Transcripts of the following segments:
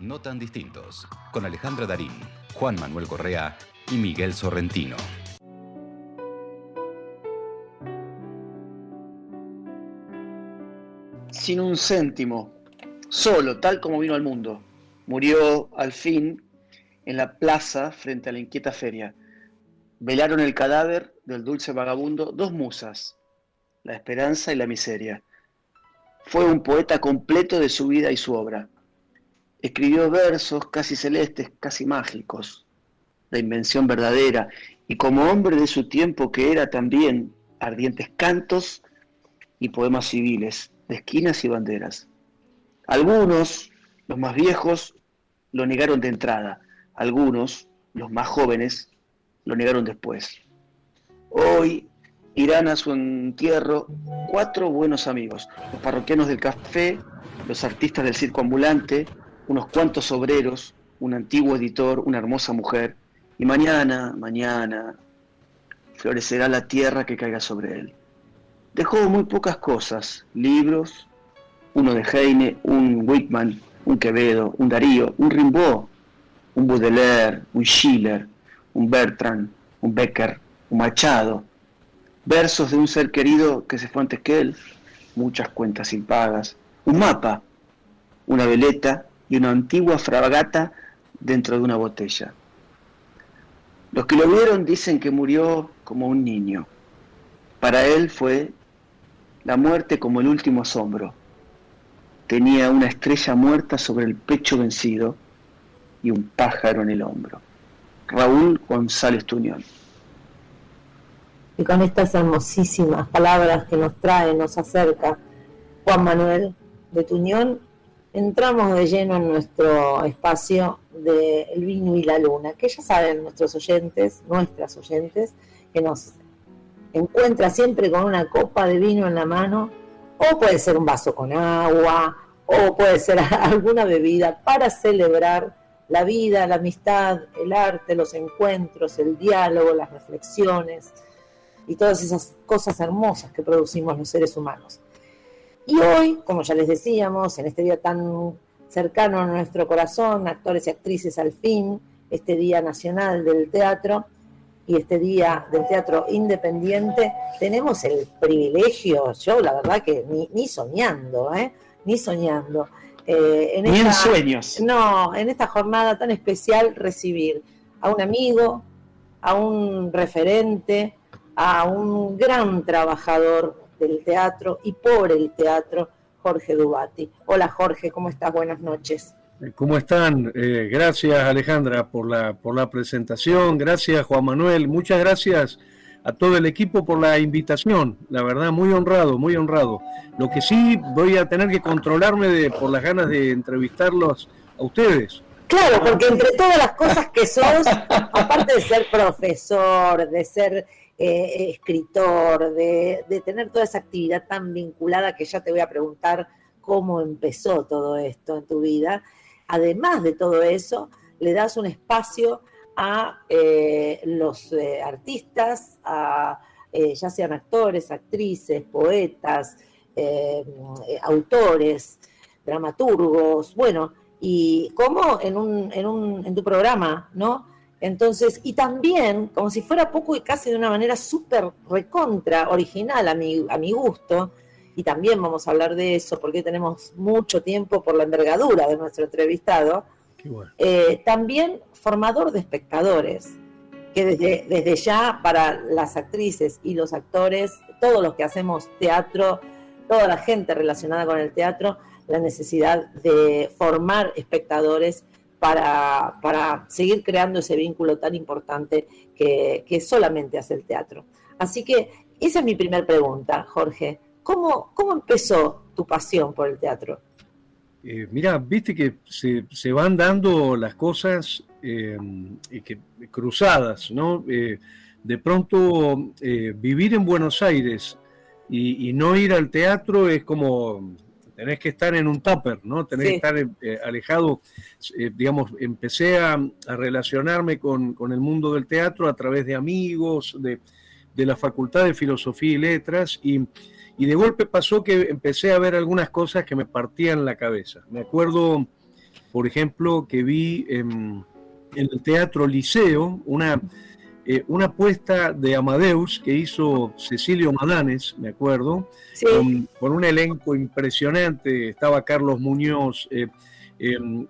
No tan distintos, con Alejandra Darín, Juan Manuel Correa y Miguel Sorrentino. Sin un céntimo, solo, tal como vino al mundo, murió al fin en la plaza frente a la inquieta feria. Velaron el cadáver del dulce vagabundo dos musas, la esperanza y la miseria. Fue un poeta completo de su vida y su obra. Escribió versos casi celestes, casi mágicos, de invención verdadera, y como hombre de su tiempo que era también, ardientes cantos y poemas civiles, de esquinas y banderas. Algunos, los más viejos, lo negaron de entrada, algunos, los más jóvenes, lo negaron después. Hoy irán a su entierro cuatro buenos amigos, los parroquianos del café, los artistas del circo ambulante, unos cuantos obreros, un antiguo editor, una hermosa mujer, y mañana, mañana, florecerá la tierra que caiga sobre él. Dejó muy pocas cosas, libros, uno de Heine, un Whitman, un Quevedo, un Darío, un Rimbaud, un Baudelaire, un Schiller, un Bertrand, un Becker, un Machado, versos de un ser querido que se fue antes que él, muchas cuentas impagas, un mapa, una veleta y una antigua fragata dentro de una botella. Los que lo vieron dicen que murió como un niño. Para él fue la muerte como el último asombro. Tenía una estrella muerta sobre el pecho vencido y un pájaro en el hombro. Raúl González Tuñón y con estas hermosísimas palabras que nos trae, nos acerca Juan Manuel de Tuñón, entramos de lleno en nuestro espacio de El vino y la luna, que ya saben nuestros oyentes, nuestras oyentes, que nos encuentra siempre con una copa de vino en la mano, o puede ser un vaso con agua, o puede ser alguna bebida para celebrar la vida, la amistad, el arte, los encuentros, el diálogo, las reflexiones y todas esas cosas hermosas que producimos los seres humanos. Y hoy, como ya les decíamos, en este día tan cercano a nuestro corazón, actores y actrices al fin, este Día Nacional del Teatro y este Día del Teatro Independiente, tenemos el privilegio, yo la verdad que ni, soñando, ¿eh? ni soñando. Eh, ni en sueños. No, en esta jornada tan especial recibir a un amigo, a un referente, a un gran trabajador del teatro y por el teatro, Jorge Dubati. Hola Jorge, ¿cómo estás? Buenas noches. ¿Cómo están? Eh, gracias Alejandra por la, por la presentación, gracias Juan Manuel, muchas gracias a todo el equipo por la invitación, la verdad muy honrado, muy honrado. Lo que sí voy a tener que controlarme de, por las ganas de entrevistarlos a ustedes. Claro, porque entre todas las cosas que sos, aparte de ser profesor, de ser eh, escritor, de, tener toda esa actividad tan vinculada que ya te voy a preguntar cómo empezó todo esto en tu vida. Además de todo eso, le das un espacio a eh, los eh, artistas, a, ya sean actores, actrices, poetas, autores, dramaturgos, bueno, y como en, un, en, un, en tu programa, ¿no? Entonces, y también, como si fuera poco y casi de una manera súper recontra, original a mi, a mi gusto, y también vamos a hablar de eso porque tenemos mucho tiempo por la envergadura de nuestro entrevistado, eh, también formador de espectadores, que desde, desde ya para las actrices y los actores, todos los que hacemos teatro, toda la gente relacionada con el teatro, la necesidad de formar espectadores para, para seguir creando ese vínculo tan importante que, solamente hace el teatro. Así que esa es mi primera pregunta, Jorge. ¿Cómo, ¿Cómo empezó tu pasión por el teatro? Eh, mira, viste que se, van dando las cosas eh, que, cruzadas, ¿no? Eh, de pronto vivir en Buenos Aires y, no ir al teatro es como tenés que estar en un tupper, ¿no? Tenés que estar eh, alejado. Eh, digamos, empecé a, relacionarme con, el mundo del teatro a través de amigos, de, la Facultad de Filosofía y Letras, y, de golpe pasó que empecé a ver algunas cosas que me partían la cabeza. Me acuerdo por ejemplo, que vi en, el Teatro Liceo, una, eh, una puesta de Amadeus que hizo Cecilio Madanes, me acuerdo, con, un elenco impresionante, estaba Carlos Muñoz, eh, em,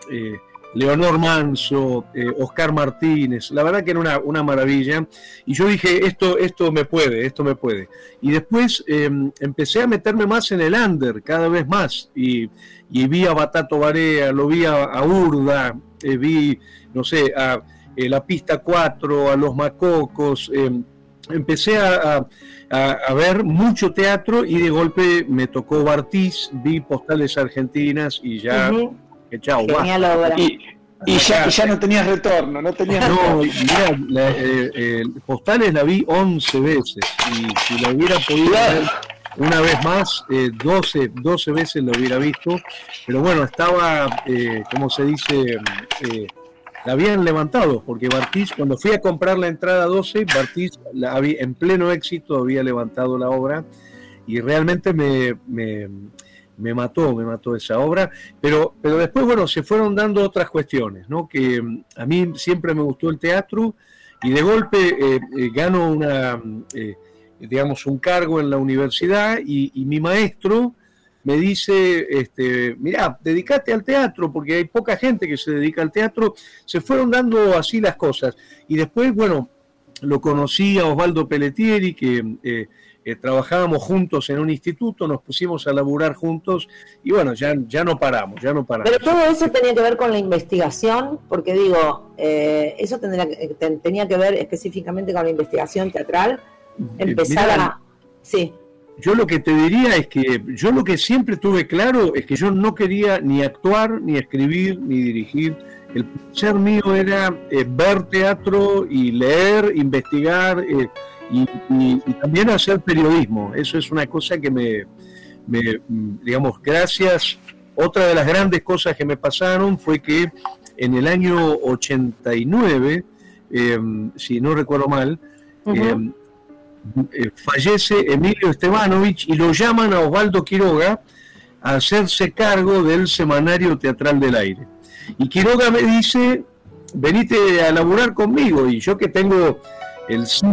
Leonor Manso, eh, Oscar Martínez, la verdad que era una, maravilla. Y yo dije, esto, esto me puede, esto me puede. Y después em, empecé a meterme más en el under, cada vez más. Y, vi a Batato Barea, lo vi a, Urda, eh, vi, no sé, a eh, la pista 4, a los Macocos. Em, empecé a, ver mucho teatro y de golpe me tocó Bartiz, vi postales argentinas y ya que chao, Y, ya, ya, no tenías retorno, no tenías No, mira, eh, eh, Postales la vi 11 veces y si la hubiera podido ver una vez más, 12, eh, 12 veces lo hubiera visto, pero bueno, estaba, como se dice, la habían levantado, porque Bartiz, cuando fui a comprar la entrada 12, Bartiz la había, en pleno éxito había levantado la obra y realmente me me mató, me mató esa obra, pero, pero después, bueno, se fueron dando otras cuestiones, ¿no? Que mm, a mí siempre me gustó el teatro y de golpe eh, eh, gano una, eh, digamos, un cargo en la universidad y, mi maestro me dice, este, mira, dedícate al teatro, porque hay poca gente que se dedica al teatro, se fueron dando así las cosas. Y después, bueno, lo conocí a Osvaldo Pelletieri, que trabajábamos juntos en un instituto, nos pusimos a laburar juntos y bueno, ya, ya no paramos, ya no paramos. Pero todo eso tenía que ver con la investigación, porque digo, eh, eso tendría, tenía que ver específicamente con la investigación teatral, eh, empezar a... Sí. Yo lo que te diría es que yo lo que siempre tuve claro es que yo no quería ni actuar, ni escribir, ni dirigir. El ser mío era eh, ver teatro y leer, investigar y, también hacer periodismo. Eso es una cosa que me, digamos, gracias. Otra de las grandes cosas que me pasaron fue que en el año 89, em, si no recuerdo mal, eh, fallece Emilio Estebanovich y lo llaman a Osvaldo Quiroga a hacerse cargo del Semanario Teatral del Aire. Y Quiroga me dice, venite a laburar conmigo, y yo que tengo el sí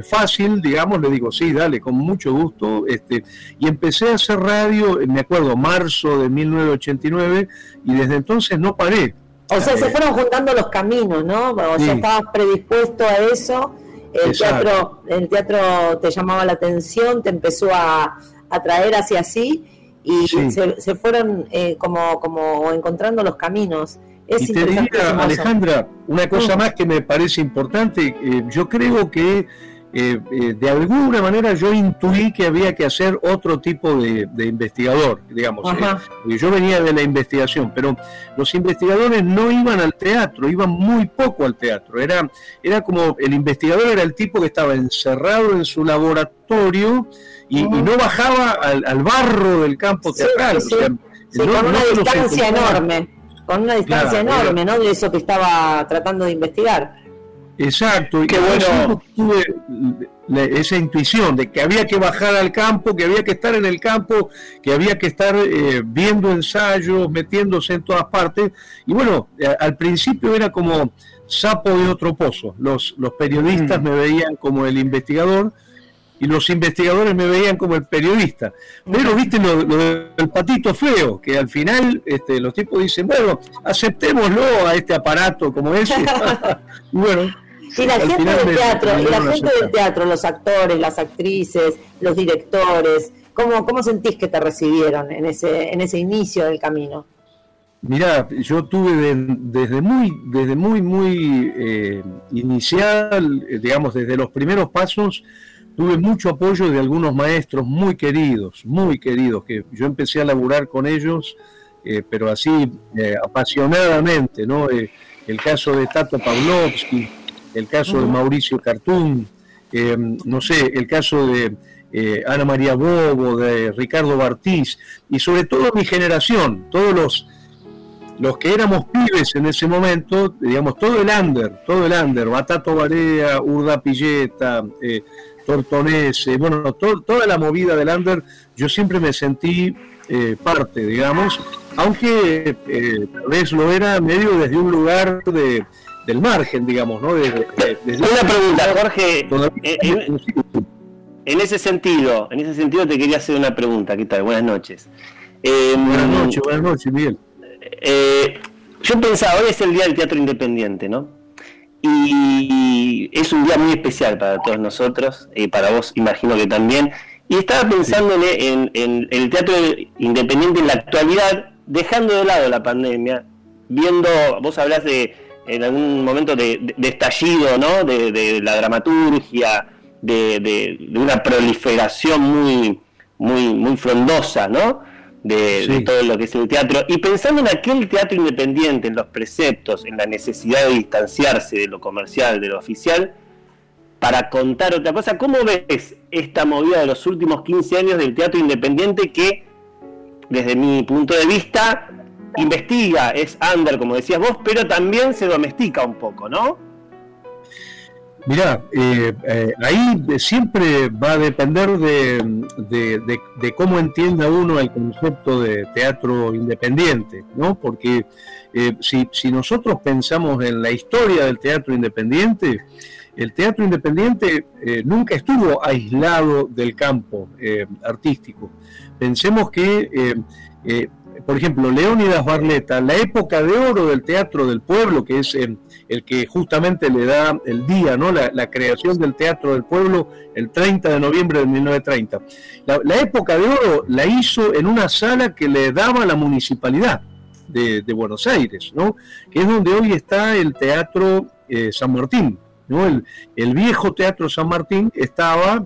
fácil, digamos, le digo, sí, dale, con mucho gusto. Este, y empecé a hacer radio, me acuerdo, marzo de 1989, y desde entonces no paré. O sea, se fueron juntando los caminos, ¿no? O sea, estabas predispuesto a eso, el teatro, el teatro te llamaba la atención, te empezó a atraer hacia así, y se, fueron eh, como, como encontrando los caminos. Y te diría, Alejandra, una cosa mm. más que me parece importante, eh, yo creo que eh, eh, de alguna manera yo intuí que había que hacer otro tipo de, investigador, digamos. yo venía de la investigación, pero los investigadores no iban al teatro, iban muy poco al teatro. Era, era como el investigador era el tipo que estaba encerrado en su laboratorio y, no bajaba al, barro del campo teatral. con una distancia enorme con una distancia enorme, ¿no? De eso que estaba tratando de investigar. Exacto, y que bueno, tuve esa intuición de que había que bajar al campo, que había que estar en el campo, que había que estar eh, viendo ensayos, metiéndose en todas partes. Y bueno, eh, al principio era como sapo de otro pozo. Los, los periodistas mm. me veían como el investigador, y los investigadores me veían como el periodista. Pero viste lo, del patito feo, que al final este, los tipos dicen, bueno, aceptémoslo a este aparato como ese. y bueno. Y la gente del teatro, y la gente del teatro, los actores, las actrices, los directores, ¿cómo, cómo sentís que te recibieron en ese, en ese inicio del camino? Mirá, yo tuve desde muy, desde muy, muy eh, inicial, eh, digamos, desde los primeros pasos, tuve mucho apoyo de algunos maestros muy queridos, muy queridos, que yo empecé a laburar con ellos, eh, pero así eh, apasionadamente, ¿no? El caso de Tato Pavlovsky, el caso de Mauricio Cartún, no sé, el caso de Ana María Bobo, de Ricardo Bartiz, y sobre todo mi generación, todos los, los que éramos pibes en ese momento, digamos, todo el under, todo el under, Batato Barea, Urda Pilleta, Tortonese, bueno, toda la movida del under, yo siempre me sentí eh, parte, digamos, aunque eh, tal vez lo era medio desde un lugar de, del margen, digamos, ¿no? Una pregunta, Jorge. En, ese sentido, en ese sentido te quería hacer una pregunta. ¿Qué tal? Buenas noches. Em, buenas noches, buenas noches, Miguel. Eh, yo pensaba, hoy es el Día del Teatro Independiente, ¿no? Y es un día muy especial para todos nosotros, y para vos imagino que también. Y estaba pensando en, el teatro independiente en la actualidad, dejando de lado la pandemia, viendo, vos hablás de en algún momento de, estallido, ¿no? De, la dramaturgia, de, una proliferación muy, muy, muy frondosa, ¿no? De, todo lo que es el teatro. Y pensando en aquel teatro independiente, en los preceptos, en la necesidad de distanciarse de lo comercial, de lo oficial, para contar otra cosa, ¿cómo ves esta movida de los últimos 15 años del teatro independiente que, desde mi punto de vista, investiga, es under, como decías vos, pero también se domestica un poco, ¿no? Mirá, eh, eh, ahí siempre va a depender de, cómo entienda uno el concepto de teatro independiente, ¿no? Porque eh, si, si, nosotros pensamos en la historia del teatro independiente, el teatro independiente nunca estuvo aislado del campo artístico. Pensemos que por ejemplo, Leónidas Barleta, la época de oro del teatro del pueblo, que es el, que justamente le da el día, ¿no? La, creación del teatro del pueblo el 30 de noviembre de 1930. La, época de oro la hizo en una sala que le daba la municipalidad de, Buenos Aires, ¿no? que es donde hoy está el Teatro eh, San Martín. ¿no? El, el viejo Teatro San Martín estaba,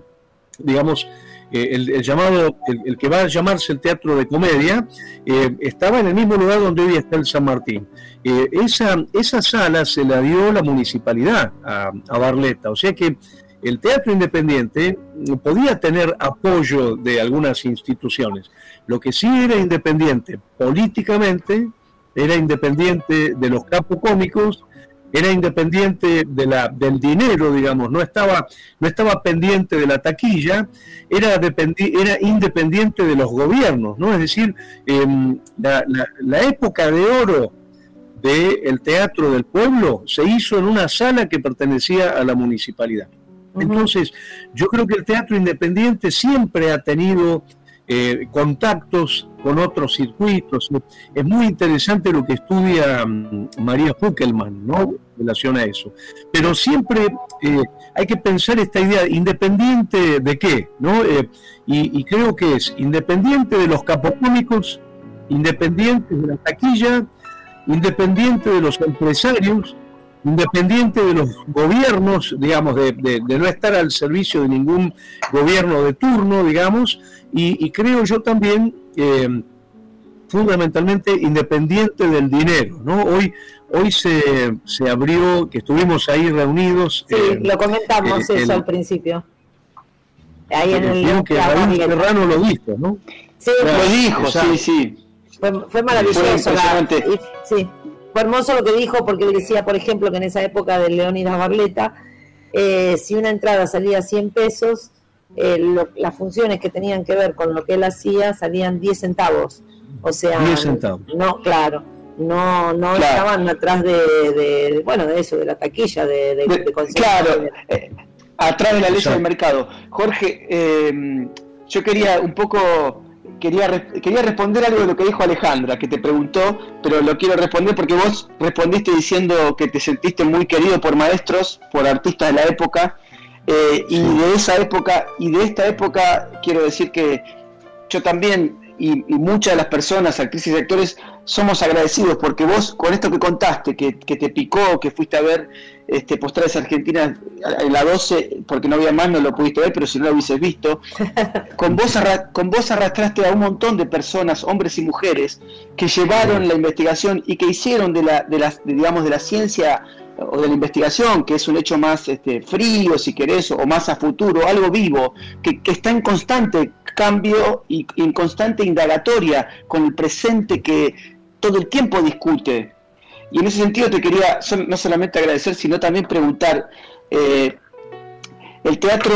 digamos, eh, el, llamado, el, que va a llamarse el Teatro de Comedia, eh, estaba en el mismo lugar donde hoy está el San Martín. Eh, esa, esa sala se la dio la municipalidad a, a Barletta, o sea que el teatro independiente podía tener apoyo de algunas instituciones. Lo que sí era independiente políticamente, era independiente de los capocómicos era independiente de la, del dinero, digamos, no estaba, no estaba pendiente de la taquilla, era, era independiente de los gobiernos, ¿no? Es decir, em, la, época de oro del teatro del pueblo se hizo en una sala que pertenecía a la municipalidad. Entonces, yo creo que el teatro independiente siempre ha tenido eh, contactos con otros circuitos. Es muy interesante lo que estudia mm, María Huckelman, ¿no? En relación a eso. Pero siempre eh, hay que pensar esta idea, independiente de qué, ¿no? Eh, y, creo que es independiente de los capocómicos, independiente de la taquilla, independiente de los empresarios, independiente de los gobiernos, digamos, de, no estar al servicio de ningún gobierno de turno, digamos, y, creo yo también, eh, fundamentalmente, independiente del dinero, ¿no? Hoy, hoy se, se abrió, que estuvimos ahí reunidos. Sí, lo comentamos eso al principio. Ahí en el que Raúl Serrano lo dijo, ¿no? Sí, lo dijo, sí, sí. Fue, maravilloso. sí hermoso lo que dijo porque él decía, por ejemplo, que en esa época de Leónidas Barleta, eh, si una entrada salía 100 pesos, eh, las funciones que tenían que ver con lo que él hacía salían 10 centavos. O sea, 10 centavos. No, claro, no no estaban atrás de, bueno, de eso, de la taquilla, de, de, Claro, eh, atrás de la ley del mercado. Jorge, yo quería un poco quería, quería responder algo de lo que dijo Alejandra, que te preguntó, pero lo quiero responder porque vos respondiste diciendo que te sentiste muy querido por maestros, por artistas de la época, eh, y de esa época, y de esta época quiero decir que yo también y, muchas de las personas, actrices y actores, somos agradecidos porque vos, con esto que contaste, que, te picó, que fuiste a ver este, Postales Argentinas en la 12, porque no había más, no lo pudiste ver, pero si no lo hubieses visto, con vos, con vos arrastraste a un montón de personas, hombres y mujeres, que llevaron la investigación y que hicieron de la, de la digamos, de la ciencia o de la investigación, que es un hecho más este, frío, si querés, o más a futuro, algo vivo, que, está en constante cambio y en constante indagatoria con el presente que todo el tiempo discute. Y en ese sentido te quería no solamente agradecer, sino también preguntar, eh, el teatro,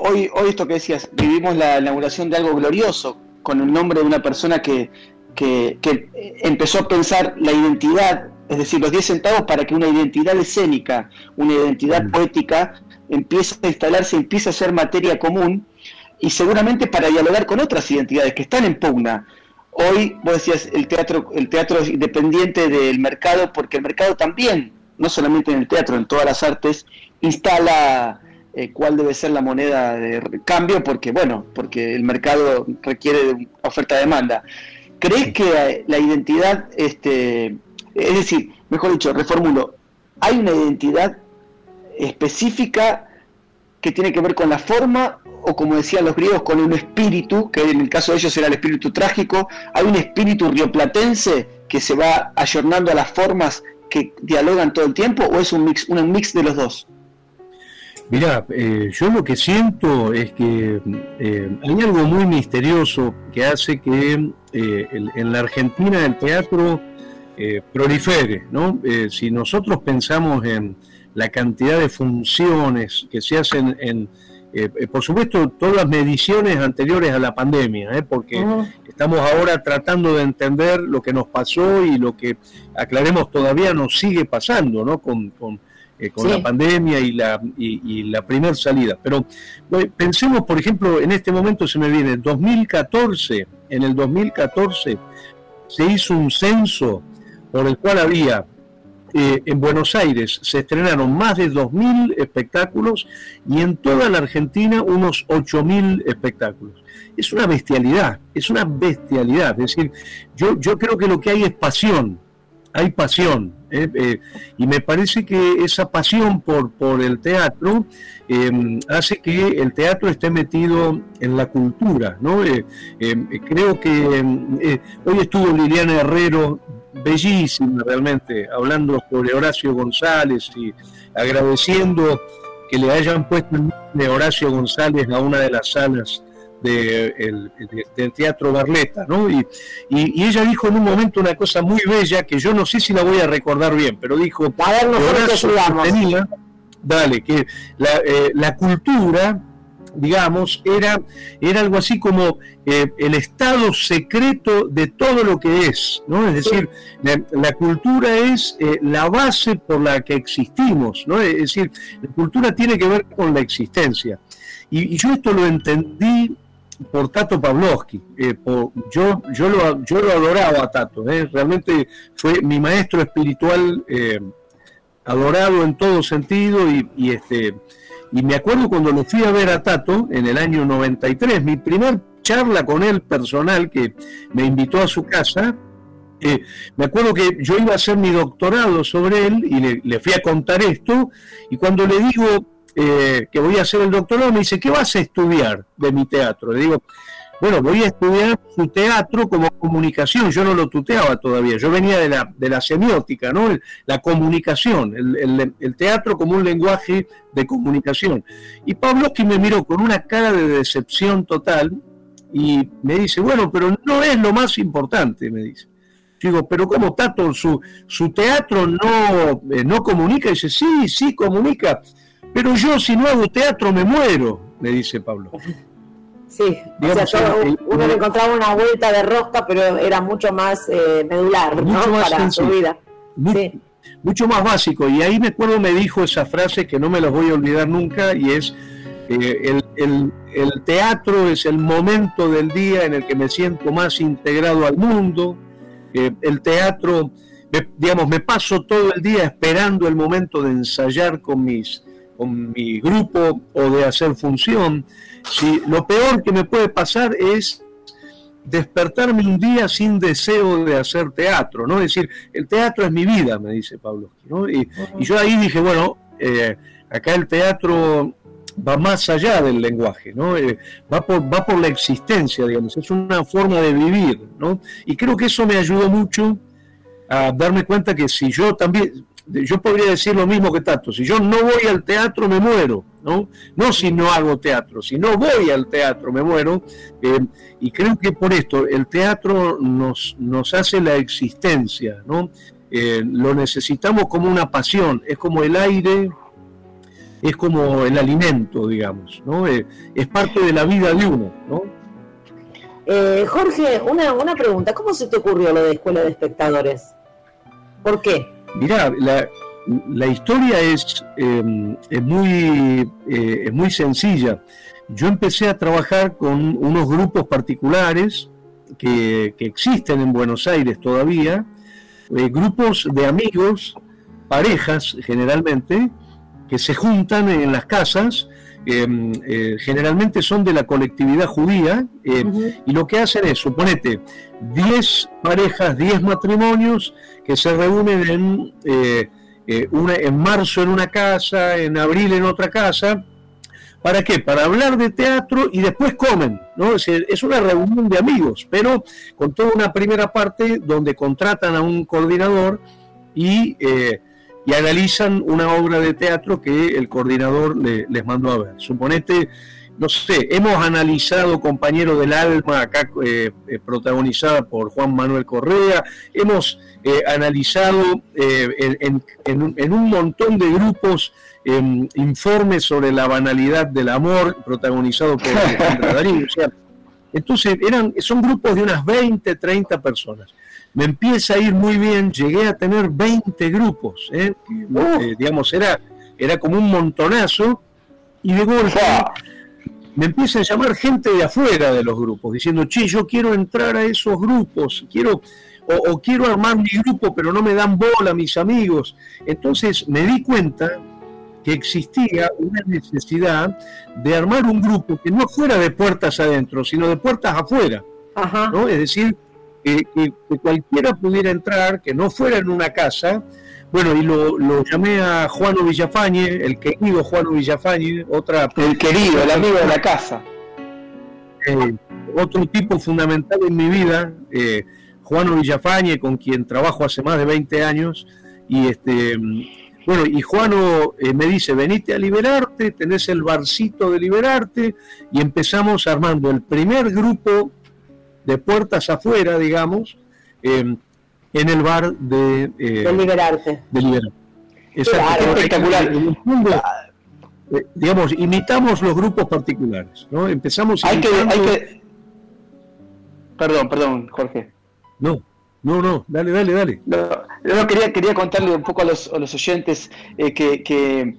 hoy, hoy esto que decías, vivimos la inauguración de algo glorioso, con el nombre de una persona que, que, empezó a pensar la identidad, es decir, los 10 centavos para que una identidad escénica, una identidad poética empiece a instalarse, empiece a ser materia común y seguramente para dialogar con otras identidades que están en pugna. Hoy, vos decías, el teatro, el teatro es independiente del mercado porque el mercado también, no solamente en el teatro, en todas las artes, instala eh, cuál debe ser la moneda de cambio porque, bueno, porque el mercado requiere de oferta-demanda. ¿Crees que eh, la identidad, este, es decir, mejor dicho, reformulo, hay una identidad específica que tiene que ver con la forma o como decían los griegos, con un espíritu, que en el caso de ellos era el espíritu trágico, hay un espíritu rioplatense que se va ayornando a las formas que dialogan todo el tiempo, o es un mix, un mix de los dos? Mira, eh, yo lo que siento es que eh, hay algo muy misterioso que hace que eh, en la Argentina el teatro prolifere, ¿no? si nosotros pensamos en la cantidad de funciones que se hacen en, por supuesto, todas las mediciones anteriores a la pandemia, porque estamos ahora tratando de entender lo que nos pasó y lo que, aclaremos, todavía nos sigue pasando, ¿no? con eh, con la pandemia y la, y, la primera salida. Pero pensemos, por ejemplo, en este momento se me viene, 2014, en el 2014 se hizo un censo por el cual había eh, en Buenos Aires se estrenaron más de 2.000 espectáculos y en toda la Argentina unos 8.000 espectáculos. Es una bestialidad, es una bestialidad. Es decir, yo, yo creo que lo que hay es pasión, hay pasión. ¿eh? Eh, y me parece que esa pasión por, por el teatro em, hace que el teatro esté metido en la cultura. ¿no? Eh, em, creo que em, hoy estuvo Liliana Herrero, bellísima realmente, hablando sobre Horacio González y agradeciendo que le hayan puesto el nombre de Horacio González a una de las salas de, del Teatro Barleta, ¿no? Y, y, ella dijo en un momento una cosa muy bella que yo no sé si la voy a recordar bien, pero dijo, a ver, tenía, dale, que la, eh, la cultura digamos, era, era algo así como eh, el estado secreto de todo lo que es, ¿no? Es decir, la, cultura es eh, la base por la que existimos, ¿no? Es decir, la cultura tiene que ver con la existencia. Y, y yo esto lo entendí por Tato Pavlovsky. Eh, yo, yo, lo, yo lo adoraba a Tato, eh. realmente fue mi maestro espiritual eh, adorado en todo sentido y, este, y me acuerdo cuando lo fui a ver a Tato en el año 93, mi primer charla con él personal que me invitó a su casa, me acuerdo que yo iba a hacer mi doctorado sobre él y le, le, fui a contar esto y cuando le digo eh, que voy a hacer el doctorado, me dice, ¿qué vas a estudiar de mi teatro? Le digo, bueno, voy a estudiar su teatro como comunicación, yo no lo tuteaba todavía, yo venía de la, de la semiótica, ¿no? la comunicación, el, teatro como un lenguaje de comunicación. Y Pavlovsky me miró con una cara de decepción total y me dice, bueno, pero no es lo más importante, me dice. digo, pero ¿cómo Tato? ¿Su, su teatro no, eh, no comunica? Y dice, sí, sí comunica pero yo si no hago teatro me muero, me dice Pablo. Sí, o sea, uno le encontraba una vuelta de rosca, pero era mucho más eh, medular ¿no? para su vida. Mucho, más básico. Y ahí me acuerdo, me dijo esa frase que no me la voy a olvidar nunca, y es, eh, el, teatro es el momento del día en el que me siento más integrado al mundo. Eh, el teatro, digamos, me paso todo el día esperando el momento de ensayar con mis con mi grupo o de hacer función. Si lo peor que me puede pasar es despertarme un día sin deseo de hacer teatro, ¿no? Es decir, el teatro es mi vida, me dice Pablo. ¿no? Y, yo ahí dije, bueno, eh, acá el teatro va más allá del lenguaje, ¿no? Eh, va, por, va por la existencia, digamos, es una forma de vivir, ¿no? Y creo que eso me ayudó mucho a darme cuenta que si yo también, yo podría decir lo mismo que Tato, si yo no voy al teatro me muero, ¿no? No si no hago teatro, si no voy al teatro me muero, eh, y creo que por esto el teatro nos, nos hace la existencia, ¿no? Eh, lo necesitamos como una pasión, es como el aire, es como el alimento, digamos, ¿no? Eh, es parte de la vida de uno, ¿no? Eh, Jorge, una, una pregunta. ¿Cómo se te ocurrió lo de Escuela de Espectadores? ¿Por qué? Mirá, la, la historia es, em, es, muy, eh, es muy sencilla. Yo empecé a trabajar con unos grupos particulares que, que existen en Buenos Aires todavía, eh, grupos de amigos, parejas generalmente, que se juntan en las casas Em, eh, generalmente son de la colectividad judía em, y lo que hacen es, suponete, 10 parejas, 10 matrimonios que se reúnen en, eh, eh, una, en marzo en una casa, en abril en otra casa. ¿Para qué? Para hablar de teatro y después comen, ¿no? Es, es una reunión de amigos, pero con toda una primera parte donde contratan a un coordinador y y analizan una obra de teatro que el coordinador les mandó a ver. Suponete, no sé, hemos analizado Compañero del Alma, acá eh, eh, protagonizada por Juan Manuel Correa, hemos eh, analizado en, un montón de grupos em, informes sobre la banalidad del amor, protagonizado por Alejandra Darín. entonces eran, son grupos de unas 20, 30 personas me empieza a ir muy bien, llegué a tener 20 grupos, ¿eh? Eh, digamos, era, era como un montonazo, y de golpe me empieza a llamar gente de afuera de los grupos, diciendo, che, yo quiero entrar a esos grupos, quiero, o, quiero armar mi grupo, pero no me dan bola mis amigos. Entonces me di cuenta que existía una necesidad de armar un grupo que no fuera de puertas adentro, sino de puertas afuera. ¿no? Es decir, que, cualquiera pudiera entrar, que no fuera en una casa. Bueno, y lo, llamé a Juano Villafañe, el querido Juano Villafañe, otra... El querido, el amigo de la casa. Eh, otro tipo fundamental en mi vida, eh, Juano Villafañe, con quien trabajo hace más de 20 años, y este... Bueno, y Juano eh, me dice, venite a liberarte, tenés el barcito de liberarte, y empezamos armando el primer grupo de puertas afuera, digamos, em, en el bar de, eh, de Liberarte. De Liberarte. espectacular. Eh, digamos, imitamos los grupos particulares, ¿no? Empezamos hay que, hay que... Perdón, perdón, Jorge. No, no, no, dale, dale, dale. No, quería, quería contarle un poco a los, a los oyentes eh, que, que,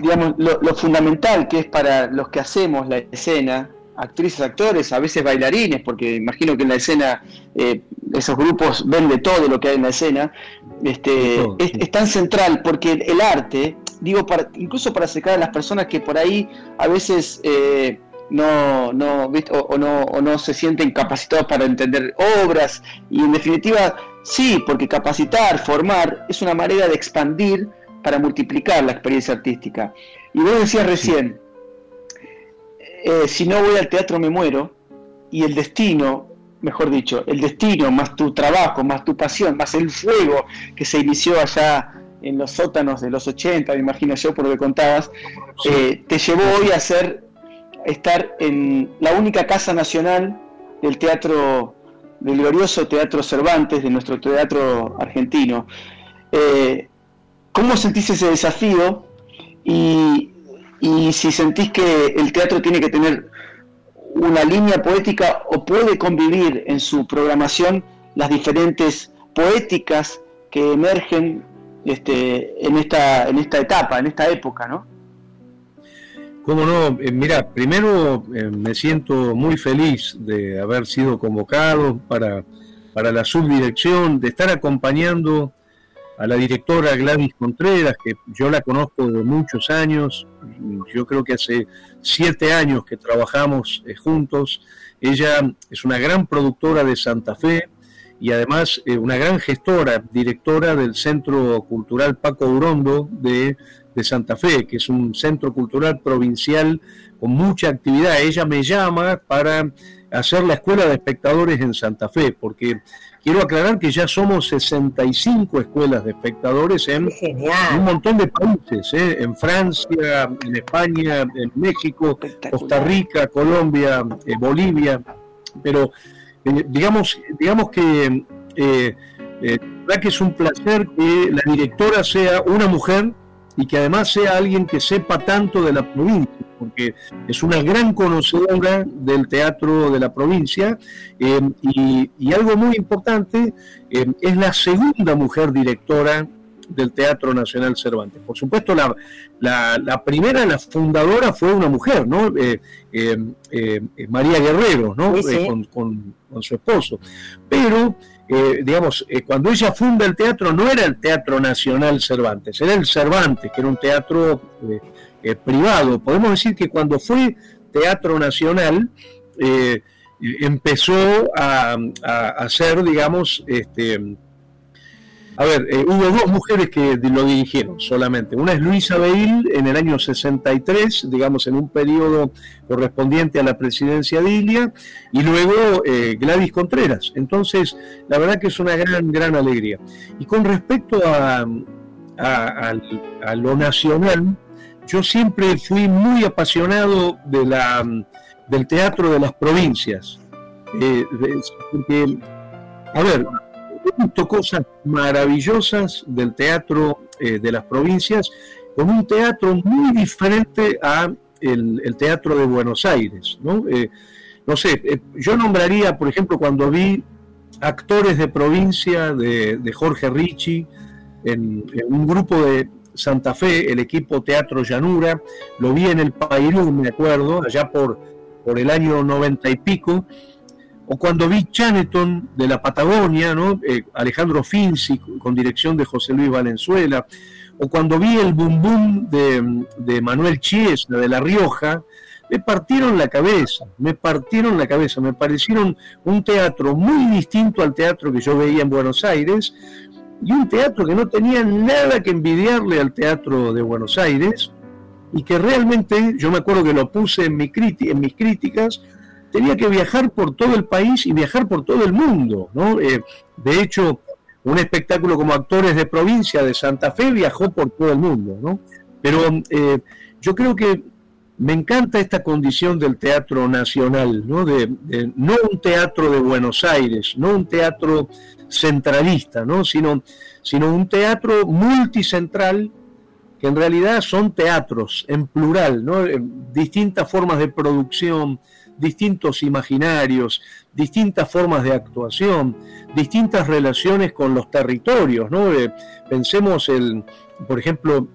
digamos, lo, lo, fundamental que es para los que hacemos la escena, actrices, actores, a veces bailarines, porque imagino que en la escena eh, esos grupos ven de todo lo que hay en la escena, este, es, tan central porque el, arte, digo, para, incluso para acercar a las personas que por ahí a veces eh, no, no, o, no, o no se sienten capacitados para entender obras, y en definitiva, sí, porque capacitar, formar, es una manera de expandir para multiplicar la experiencia artística. Y vos decías recién, eh, si no voy al teatro me muero, y el destino, mejor dicho, el destino más tu trabajo, más tu pasión, más el fuego que se inició allá en los sótanos de los 80, me imagino yo por lo que contabas, eh, te llevó hoy a ser, estar en la única casa nacional del teatro, del glorioso Teatro Cervantes, de nuestro teatro argentino. Eh, ¿Cómo sentís ese desafío? Y, y si sentís que el teatro tiene que tener una línea poética o puede convivir en su programación las diferentes poéticas que emergen este, en, esta, en esta etapa, en esta época, ¿no? Cómo no, eh, mira, primero eh, me siento muy feliz de haber sido convocado para, para la subdirección, de estar acompañando a la directora Gladys Contreras, que yo la conozco de muchos años, yo creo que hace siete años que trabajamos eh, juntos. Ella es una gran productora de Santa Fe y además eh, una gran gestora, directora del Centro Cultural Paco Urondo de, de Santa Fe, que es un centro cultural provincial con mucha actividad. Ella me llama para hacer la escuela de espectadores en Santa Fe, porque Quiero aclarar que ya somos 65 escuelas de espectadores en un montón de países, ¿eh? en Francia, en España, en México, Costa Rica, Colombia, eh, Bolivia. Pero eh, digamos, digamos que verdad que es un placer que la directora sea una mujer y que además sea alguien que sepa tanto de la provincia, porque es una gran conocedora del teatro de la provincia eh, y, algo muy importante, eh, es la segunda mujer directora del Teatro Nacional Cervantes. Por supuesto, la, la, primera, la fundadora fue una mujer, ¿no? Eh, María Guerrero, ¿no? Con, con, su esposo. Pero digamos, cuando ella funda el teatro, no era el Teatro Nacional Cervantes, era el Cervantes, que era un teatro eh, privado. Podemos decir que cuando fue Teatro Nacional, eh, empezó a, hacer, digamos, este, a ver, eh, hubo dos mujeres que lo dirigieron solamente. Una es Luisa Beil en el año 63, digamos, en un periodo correspondiente a la presidencia de Ilia, y luego Gladys Contreras. Entonces, la verdad que es una gran, gran alegría. Y con respecto a, a lo nacional, yo siempre fui muy apasionado de la, del teatro de las provincias. Eh, porque, a ver, he visto cosas maravillosas del teatro eh, de las provincias con un teatro muy diferente a el, teatro de Buenos Aires. No, eh, no sé, yo nombraría, por ejemplo, cuando vi actores de provincia de, Jorge Ricci en un grupo de Santa Fe, el equipo Teatro Llanura, lo vi en el Pairú, me acuerdo, allá por, por el año noventa y pico, o cuando vi Chaneton de la Patagonia, ¿no? Eh, Alejandro Finzi con dirección de José Luis Valenzuela, o cuando vi el Bum Bum de, de Manuel Chiesa de La Rioja, me partieron la cabeza, me partieron la cabeza, me parecieron un teatro muy distinto al teatro que yo veía en Buenos Aires, y un teatro que no tenía nada que envidiarle al teatro de Buenos Aires y que realmente, yo me acuerdo que lo puse en, mi en mis críticas, tenía que viajar por todo el país y viajar por todo el mundo. ¿no? Eh, de hecho, un espectáculo como Actores de Provincia de Santa Fe viajó por todo el mundo. ¿no? Pero eh, yo creo que me encanta esta condición del teatro nacional, ¿no? De, no un teatro de Buenos Aires, no un teatro centralista, ¿no? sino, sino un teatro multicentral que en realidad son teatros en plural, ¿no? Eh, distintas formas de producción, distintos imaginarios, distintas formas de actuación, distintas relaciones con los territorios. ¿no? Eh, pensemos, el, por ejemplo,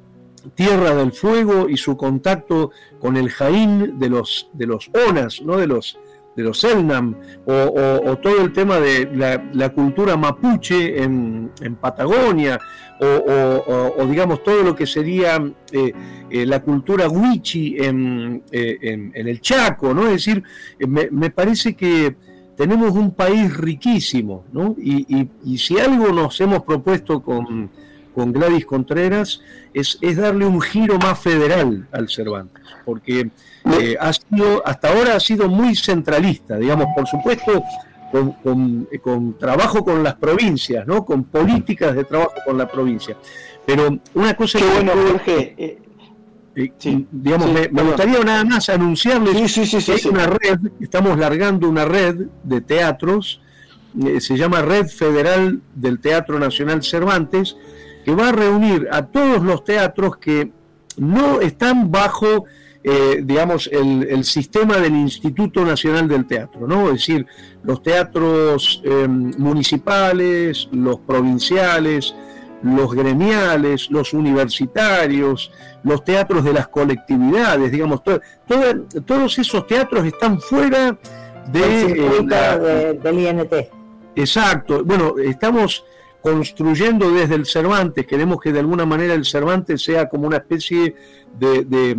Tierra del Fuego y su contacto con el Jaín de los, de los Onas, ¿no? de los, de los Selnam, o, todo el tema de la, cultura mapuche en, Patagonia, o, digamos todo lo que sería eh, eh, la cultura huichi en, eh, en, el Chaco, ¿no? Es decir, me, parece que tenemos un país riquísimo, ¿no? Y, y, si algo nos hemos propuesto con, con Gladys Contreras es, es darle un giro más federal al Cervantes, porque eh, ha sido, hasta ahora ha sido muy centralista, digamos, por supuesto, con, con, trabajo con las provincias, ¿no? con políticas de trabajo con la provincia. Pero una cosa que bueno, Jorge. Eh, eh, digamos, me, gustaría nada más anunciarles que hay una red, estamos largando una red de teatros, se llama Red Federal del Teatro Nacional Cervantes, que va a reunir a todos los teatros que no están bajo eh, digamos, el, sistema del Instituto Nacional del Teatro, ¿no? Es decir, los teatros em, municipales, los provinciales, los gremiales, los universitarios, los teatros de las colectividades, digamos, todos esos teatros están fuera de, eh, del INT. Exacto. Bueno, estamos construyendo desde el Cervantes, queremos que de alguna manera el Cervantes sea como una especie de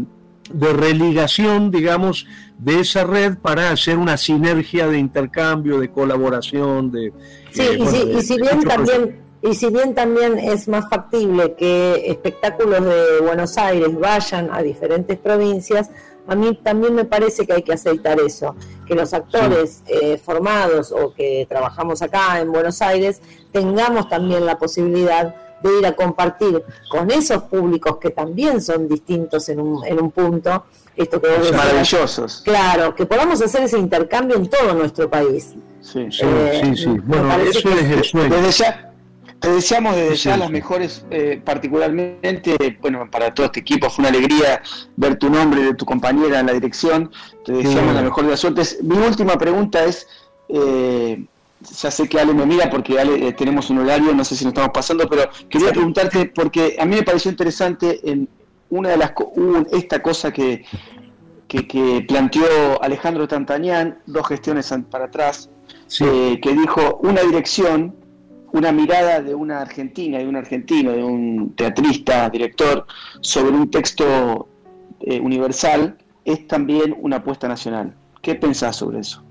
de religación, digamos, de esa red para hacer una sinergia de intercambio, de colaboración, de... Sí, eh, y, si, bien también... Y si bien también es más factible que espectáculos de Buenos Aires vayan a diferentes provincias, a mí también me parece que hay que aceitar eso, que los actores eh, formados o que trabajamos acá en Buenos Aires tengamos también la posibilidad de ir a compartir con esos públicos que también son distintos en un, en un punto, esto que vos Maravillosos. Claro, que podamos hacer ese intercambio en todo nuestro país. Sí, sí, eh, sí, Bueno, eso es el sueño. Desde ya, Te deseamos desde ya las mejores, eh, particularmente, bueno, para todo este equipo, fue una alegría ver tu nombre de tu compañera en la dirección. Te deseamos la mejor de las suertes. Mi última pregunta es, eh, ya sé que Ale me mira porque Ale, eh, tenemos un horario, no sé si nos estamos pasando, pero quería preguntarte, porque a mí me pareció interesante en una de las esta cosa que, que, planteó Alejandro Tantañán, dos gestiones para atrás, que dijo una dirección una mirada de una argentina, de un argentino, de un teatrista, director, sobre un texto eh, universal, es también una apuesta nacional. ¿Qué pensás sobre eso?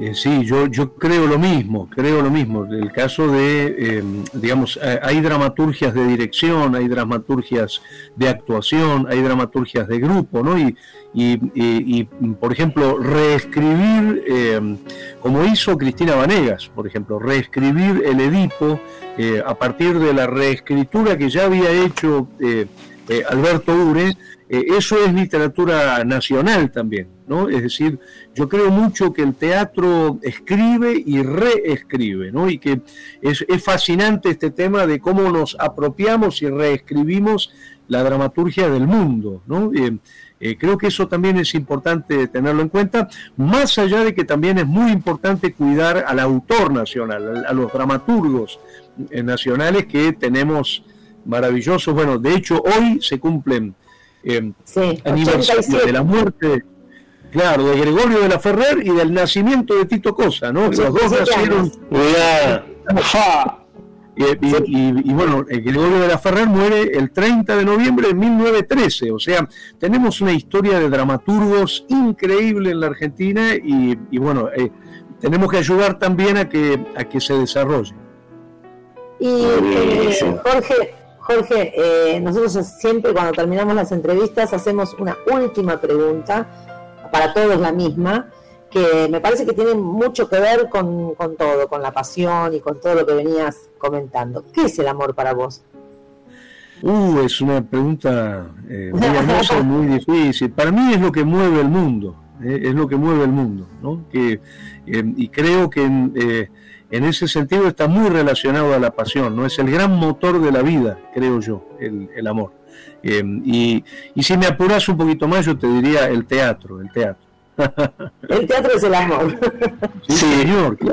Eh, sí, yo, yo creo lo mismo, creo lo mismo. El caso de, eh, digamos, hay dramaturgias de dirección, hay dramaturgias de actuación, hay dramaturgias de grupo, ¿no? Y, y, por ejemplo, reescribir, eh, como hizo Cristina Vanegas, por ejemplo, reescribir el Edipo a partir de la reescritura que ya había hecho Alberto Ure, eso es literatura nacional también. Es decir, yo creo mucho que el teatro escribe y reescribe, ¿no? Y que es, fascinante este tema de cómo nos apropiamos y reescribimos la dramaturgia del mundo, ¿no? Eh, eh, creo que eso también es importante tenerlo en cuenta, más allá de que también es muy importante cuidar al autor nacional, a, los dramaturgos eh, nacionales que tenemos maravillosos. Bueno, de hecho, hoy se cumplen eh, aniversario de la muerte Claro, de Gregorio de la Ferrer y del nacimiento de Tito Cosa, ¿no? Los dos nacieron. Y, bueno, Gregorio de la Ferrer muere el 30 de noviembre de 1913. O sea, tenemos una historia de dramaturgos increíble en la Argentina y, bueno, eh, tenemos que ayudar también a que, a que se desarrolle. Y eh, Jorge, Jorge eh, nosotros siempre cuando terminamos las entrevistas hacemos una última pregunta para todos la misma, que me parece que tiene mucho que ver con, todo, con la pasión y con todo lo que venías comentando. ¿Qué es el amor para vos? Uh, es una pregunta eh, muy hermosa, muy difícil. Para mí es lo que mueve el mundo, eh, es lo que mueve el mundo, ¿no? Y creo que en, ese sentido está muy relacionado a la pasión, ¿no? Es el gran motor de la vida, creo yo, el, el amor. Em, y, si me apuras un poquito más, yo te diría el teatro, el teatro. El teatro es el amor. Sí, señor. con,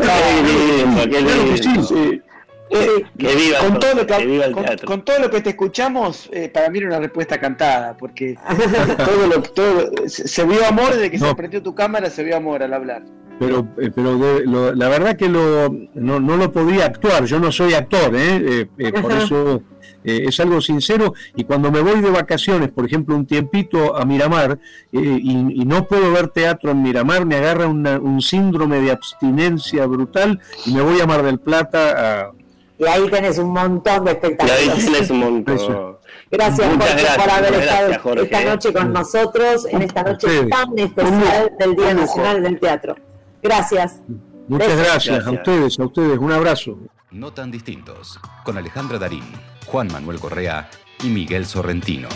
todo lo que, con, todo lo que te escuchamos, eh, para mí era una respuesta cantada, porque todo lo, todo, se vio amor desde que se prendió tu cámara, se vio amor al hablar. Pero, eh, pero la verdad que lo, no, no, lo podía actuar, yo no soy actor, ¿eh? eh por eso eh, es algo sincero y cuando me voy de vacaciones, por ejemplo, un tiempito a Miramar eh, y, no puedo ver teatro en Miramar, me agarra un síndrome de abstinencia brutal y me voy a Mar del Plata Y ahí tenés un montón de espectáculos. Y ahí tenés un montón. Gracias, Jorge, por haber estado esta ¿eh? noche con nosotros, en esta noche tan especial del Día Nacional del Teatro. Gracias. Muchas gracias a ustedes, a ustedes. Un abrazo. No tan distintos, con Alejandra Darín. Juan Manuel Correa y Miguel Sorrentino.